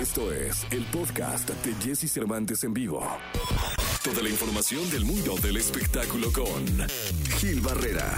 Esto es el podcast de Jesse Cervantes en vivo. Toda la información del mundo del espectáculo con Gil Barrera,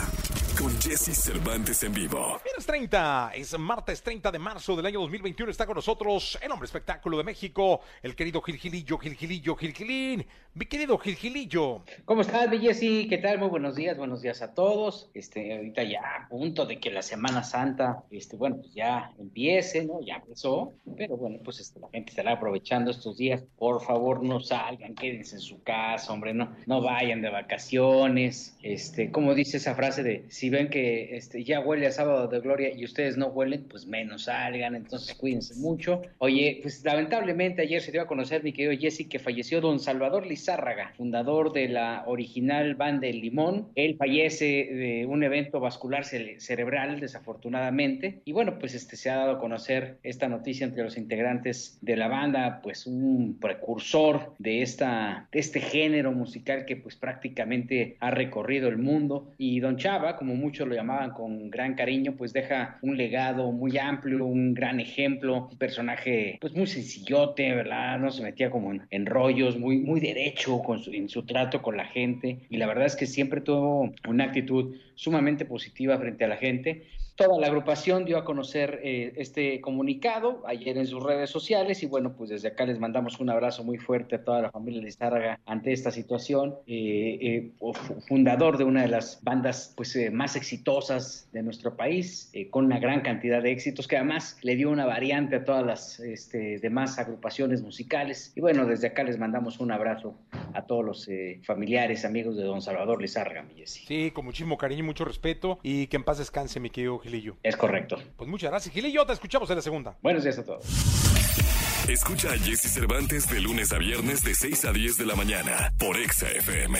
con Jesse Cervantes en vivo. Viernes 30, es martes 30 de marzo del año 2021. Está con nosotros el hombre espectáculo de México, el querido Gilgilillo, Gilgilillo, Gilgilín. Mi querido Gilgilillo. ¿Cómo estás, mi Jessy? ¿Qué tal? Muy buenos días, buenos días a todos. Este, ahorita ya a punto de que la Semana Santa, este, bueno, pues ya empiece, ¿no? Ya empezó, pero bueno, pues este, la gente estará aprovechando estos días. Por favor, no salgan, quédense en su casa, hombre, no, no vayan de vacaciones. Este, como dice esa frase de si ven que este, ya huele a sábado de gloria y ustedes no huelen, pues menos salgan, entonces cuídense mucho. Oye, pues lamentablemente ayer se dio a conocer, mi querido Jesse, que falleció don Salvador Lizárraga, fundador de la original banda El Limón. Él fallece de un evento vascular cere- cerebral, desafortunadamente. Y bueno, pues este se ha dado a conocer esta noticia entre los integrantes de la banda, pues un precursor de esta este género musical que pues prácticamente ha recorrido el mundo y Don Chava, como muchos lo llamaban con gran cariño, pues deja un legado muy amplio, un gran ejemplo, un personaje pues muy sencillote, ¿verdad? No se metía como en, en rollos, muy muy derecho con su- en su trato con la gente y la verdad es que siempre tuvo una actitud sumamente positiva frente a la gente. Toda la agrupación dio a conocer eh, este comunicado ayer en sus redes sociales y bueno, pues desde acá les mandamos un abrazo muy fuerte a toda la familia Lizárraga ante esta situación. Eh, eh, fu- fundador de una de las bandas pues más exitosas de nuestro país, con una gran cantidad de éxitos que además le dio una variante a todas las este, demás agrupaciones musicales. Y bueno, desde acá les mandamos un abrazo a todos los familiares, amigos de don Salvador Lizárraga, mi. Sí, con muchísimo cariño y mucho respeto. Y que en paz descanse, mi querido Gilillo. Es correcto. Pues muchas gracias, Gilillo. Te escuchamos en la segunda. Buenos días a todos. Escucha a Jesse Cervantes de lunes a viernes de 6 a 10 de la mañana por Exa FM.